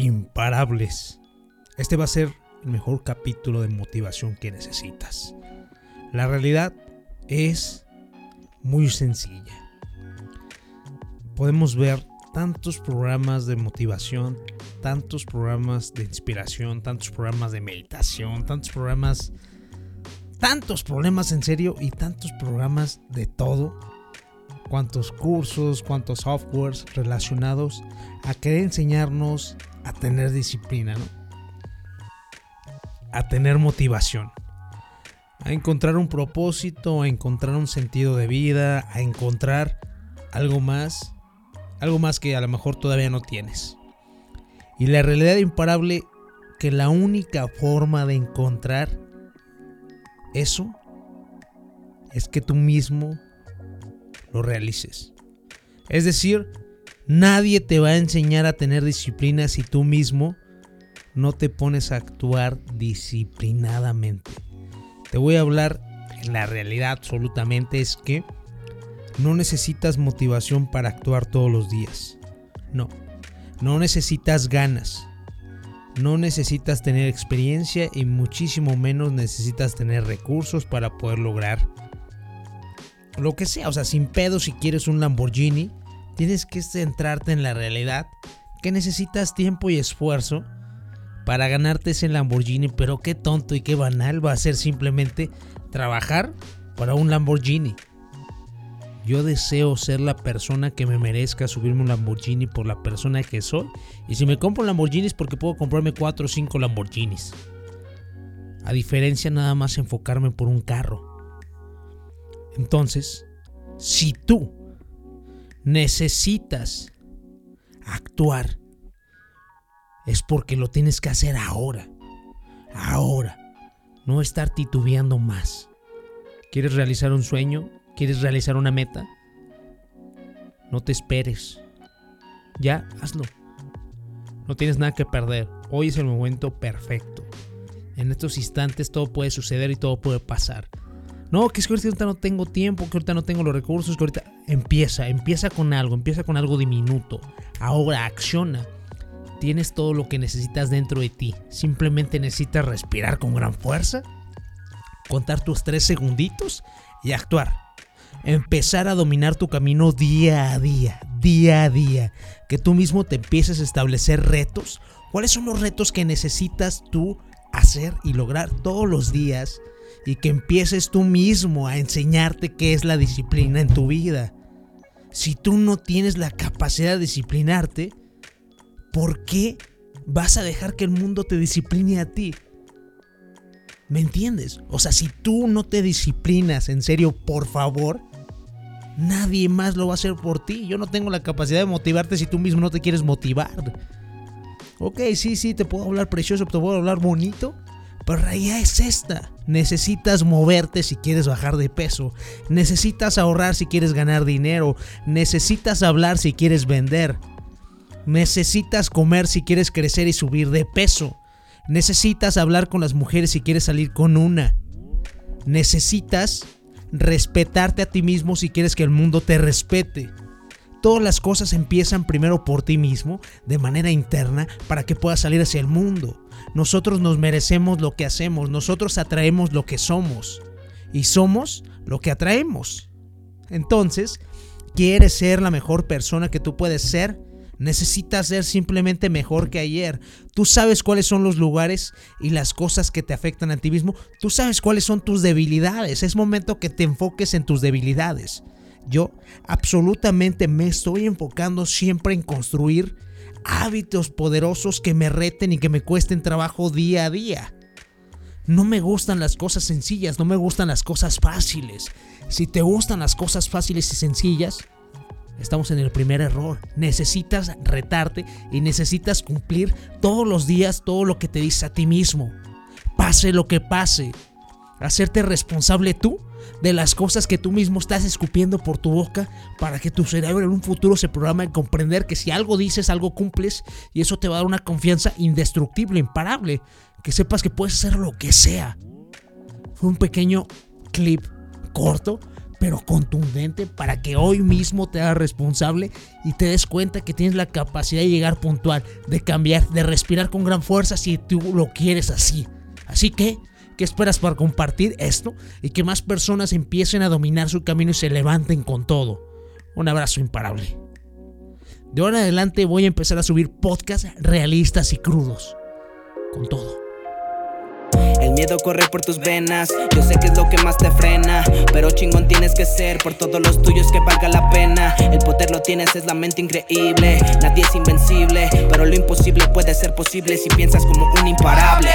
imparables. Este va a ser el mejor capítulo de motivación que necesitas. La realidad es muy sencilla. Podemos ver tantos programas de motivación, tantos programas de inspiración, tantos programas de meditación, tantos programas, tantos problemas en serio y tantos programas de todo. Cuántos cursos, cuántos softwares relacionados a querer enseñarnos a tener disciplina, ¿no? A tener motivación. A encontrar un propósito, a encontrar un sentido de vida, a encontrar algo más algo más que a lo mejor todavía no tienes. Y la realidad imparable que la única forma de encontrar eso es que tú mismo lo realices. Es decir, nadie te va a enseñar a tener disciplina si tú mismo no te pones a actuar disciplinadamente. Te voy a hablar, la realidad absolutamente es que no necesitas motivación para actuar todos los días. No. No necesitas ganas. No necesitas tener experiencia y muchísimo menos necesitas tener recursos para poder lograr lo que sea. O sea, sin pedo si quieres un Lamborghini, tienes que centrarte en la realidad que necesitas tiempo y esfuerzo para ganarte ese Lamborghini. Pero qué tonto y qué banal va a ser simplemente trabajar para un Lamborghini. Yo deseo ser la persona que me merezca subirme un Lamborghini por la persona que soy. Y si me compro un Lamborghini es porque puedo comprarme 4 o 5 Lamborghinis. A diferencia nada más enfocarme por un carro. Entonces, si tú necesitas actuar, es porque lo tienes que hacer ahora. Ahora. No estar titubeando más. ¿Quieres realizar un sueño? ¿Quieres realizar una meta? No te esperes. Ya, hazlo. No tienes nada que perder. Hoy es el momento perfecto. En estos instantes todo puede suceder y todo puede pasar. No, que es que ahorita no tengo tiempo, que ahorita no tengo los recursos, que ahorita empieza, empieza con algo, empieza con algo diminuto. Ahora acciona. Tienes todo lo que necesitas dentro de ti. Simplemente necesitas respirar con gran fuerza, contar tus tres segunditos y actuar empezar a dominar tu camino día a día, día a día, que tú mismo te empieces a establecer retos. ¿Cuáles son los retos que necesitas tú hacer y lograr todos los días? Y que empieces tú mismo a enseñarte qué es la disciplina en tu vida. Si tú no tienes la capacidad de disciplinarte, ¿por qué vas a dejar que el mundo te discipline a ti? ¿Me entiendes? O sea, si tú no te disciplinas, en serio, por favor, Nadie más lo va a hacer por ti. Yo no tengo la capacidad de motivarte si tú mismo no te quieres motivar. Ok, sí, sí, te puedo hablar precioso, te puedo hablar bonito. La realidad es esta. Necesitas moverte si quieres bajar de peso. Necesitas ahorrar si quieres ganar dinero. Necesitas hablar si quieres vender. Necesitas comer si quieres crecer y subir de peso. Necesitas hablar con las mujeres si quieres salir con una. Necesitas respetarte a ti mismo si quieres que el mundo te respete. Todas las cosas empiezan primero por ti mismo, de manera interna, para que puedas salir hacia el mundo. Nosotros nos merecemos lo que hacemos, nosotros atraemos lo que somos y somos lo que atraemos. Entonces, ¿quieres ser la mejor persona que tú puedes ser? Necesitas ser simplemente mejor que ayer. Tú sabes cuáles son los lugares y las cosas que te afectan a ti mismo. Tú sabes cuáles son tus debilidades. Es momento que te enfoques en tus debilidades. Yo absolutamente me estoy enfocando siempre en construir hábitos poderosos que me reten y que me cuesten trabajo día a día. No me gustan las cosas sencillas, no me gustan las cosas fáciles. Si te gustan las cosas fáciles y sencillas, estamos en el primer error. Necesitas retarte y necesitas cumplir todos los días todo lo que te dices a ti mismo. Pase lo que pase. Hacerte responsable tú de las cosas que tú mismo estás escupiendo por tu boca para que tu cerebro en un futuro se programa en comprender que si algo dices, algo cumples y eso te va a dar una confianza indestructible, imparable, que sepas que puedes hacer lo que sea. Fue un pequeño clip corto pero contundente para que hoy mismo te hagas responsable y te des cuenta que tienes la capacidad de llegar puntual, de cambiar, de respirar con gran fuerza si tú lo quieres así. Así que, ¿qué esperas para compartir esto y que más personas empiecen a dominar su camino y se levanten con todo? Un abrazo imparable. De ahora en adelante voy a empezar a subir podcasts realistas y crudos. Con todo. El miedo corre por tus venas, yo sé que es lo que más te frena, pero chingón tienes que ser por todos los tuyos que valga la pena. El poder lo tienes, es la mente increíble, nadie es invencible, pero lo imposible puede ser posible si piensas como un imparable.